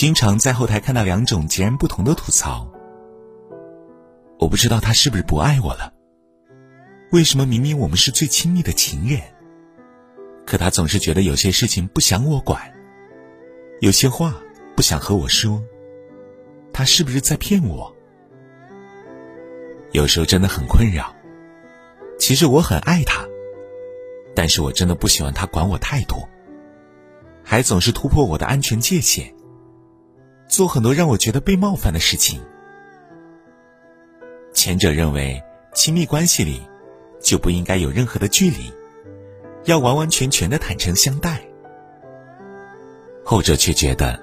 经常在后台看到两种截然不同的吐槽。我不知道他是不是不爱我了。为什么明明我们是最亲密的情人，可他总是觉得有些事情不想我管，有些话不想和我说。他是不是在骗我？有时候真的很困扰。其实我很爱他，但是我真的不喜欢他管我太多，还总是突破我的安全界限，做很多让我觉得被冒犯的事情。前者认为亲密关系里就不应该有任何的距离，要完完全全的坦诚相待。后者却觉得，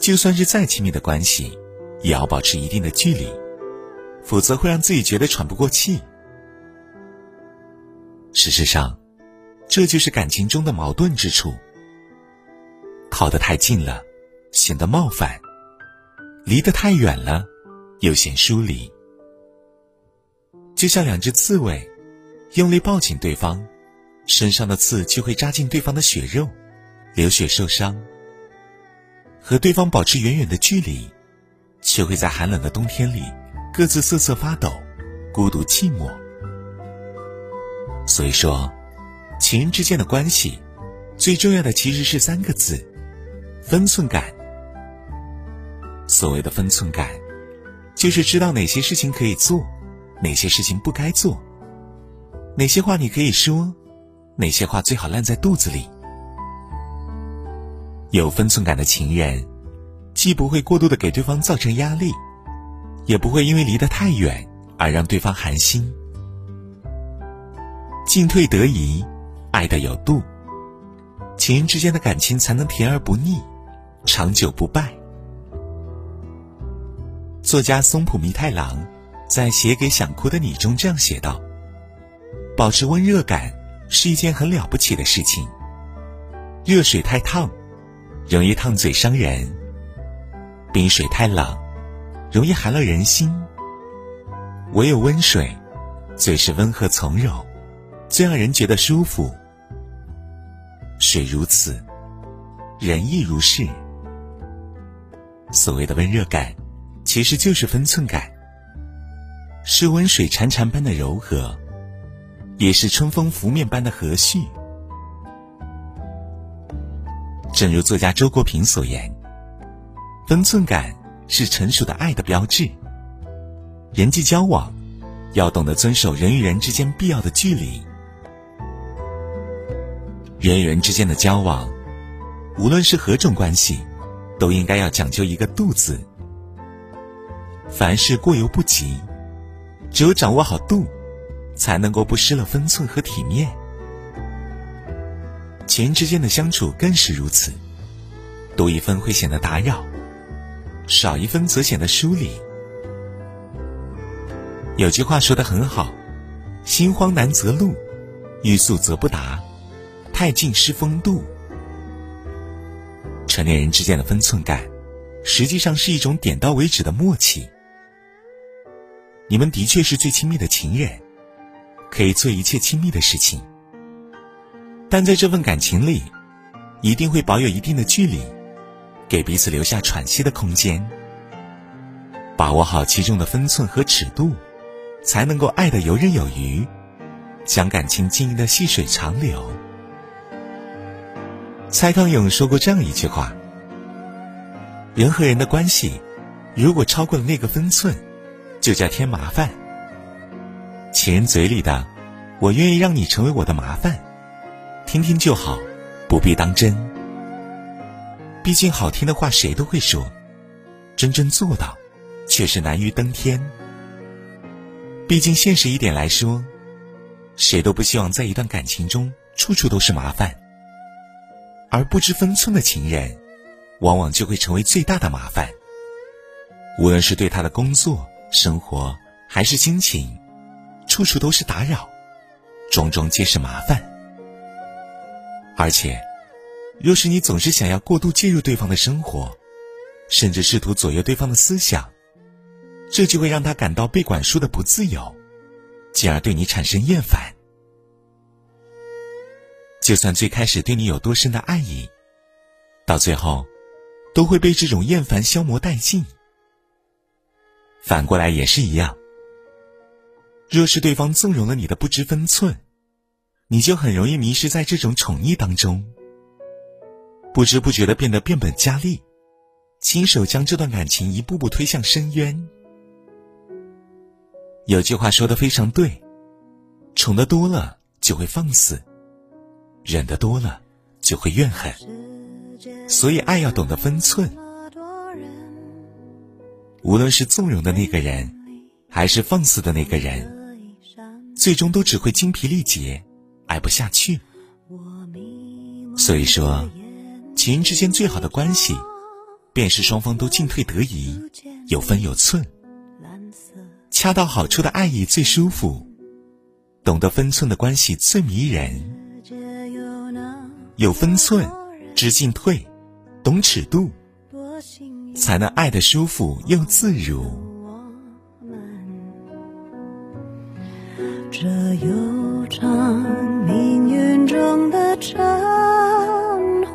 就算是再亲密的关系，也要保持一定的距离，否则会让自己觉得喘不过气。事实上，这就是感情中的矛盾之处。靠得太近了，显得冒犯；离得太远了，又显疏离。就像两只刺猬，用力抱紧对方，身上的刺就会扎进对方的血肉，流血受伤。和对方保持远远的距离，却会在寒冷的冬天里各自瑟瑟发抖，孤独寂寞。所以说，情人之间的关系，最重要的其实是三个字：分寸感。所谓的分寸感，就是知道哪些事情可以做。哪些事情不该做？哪些话你可以说？哪些话最好烂在肚子里？有分寸感的情人，既不会过度的给对方造成压力，也不会因为离得太远而让对方寒心。进退得宜，爱的有度，情人之间的感情才能甜而不腻，长久不败。作家松浦弥太郎。在写给想哭的你中这样写道：“保持温热感是一件很了不起的事情。热水太烫，容易烫嘴伤人；冰水太冷，容易寒了人心。唯有温水，最是温和从容，最让人觉得舒服。水如此，人亦如是。所谓的温热感，其实就是分寸感。”是温水潺潺般的柔和，也是春风拂面般的和煦。正如作家周国平所言：“分寸感是成熟的爱的标志。人际交往要懂得遵守人与人之间必要的距离。人与人之间的交往，无论是何种关系，都应该要讲究一个度字。凡事过犹不及。”只有掌握好度，才能够不失了分寸和体面。情人之间的相处更是如此，多一分会显得打扰，少一分则显得疏离。有句话说的很好：“心慌难择路，欲速则不达，太近失风度。”成年人之间的分寸感，实际上是一种点到为止的默契。你们的确是最亲密的情人，可以做一切亲密的事情，但在这份感情里，一定会保有一定的距离，给彼此留下喘息的空间。把握好其中的分寸和尺度，才能够爱的游刃有余，将感情经营的细水长流。蔡康永说过这样一句话：人和人的关系，如果超过了那个分寸。就叫添麻烦。情人嘴里的“我愿意让你成为我的麻烦”，听听就好，不必当真。毕竟好听的话谁都会说，真正做到，却是难于登天。毕竟现实一点来说，谁都不希望在一段感情中处处都是麻烦。而不知分寸的情人，往往就会成为最大的麻烦。无论是对他的工作，生活还是心情，处处都是打扰，种种皆是麻烦。而且，若是你总是想要过度介入对方的生活，甚至试图左右对方的思想，这就会让他感到被管束的不自由，进而对你产生厌烦。就算最开始对你有多深的爱意，到最后，都会被这种厌烦消磨殆尽。反过来也是一样。若是对方纵容了你的不知分寸，你就很容易迷失在这种宠溺当中，不知不觉的变得变本加厉，亲手将这段感情一步步推向深渊。有句话说的非常对，宠的多了就会放肆，忍的多了就会怨恨，所以爱要懂得分寸。无论是纵容的那个人，还是放肆的那个人。最终都只会精疲力竭，爱不下去。所以说，情人之间最好的关系，便是双方都进退得宜，有分有寸。恰到好处的爱意最舒服，懂得分寸的关系最迷人。有分寸，知进退，懂尺度，多幸才能爱得舒服又自如。这悠长命运中的晨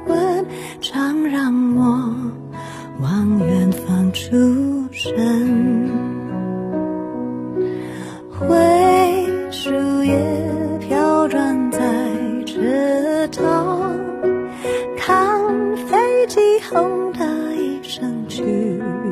昏，常让我往远方出神。灰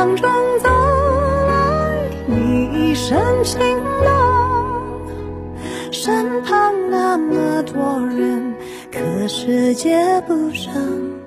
远光中走来你一身晴朗。身旁那么多人，可世界不声。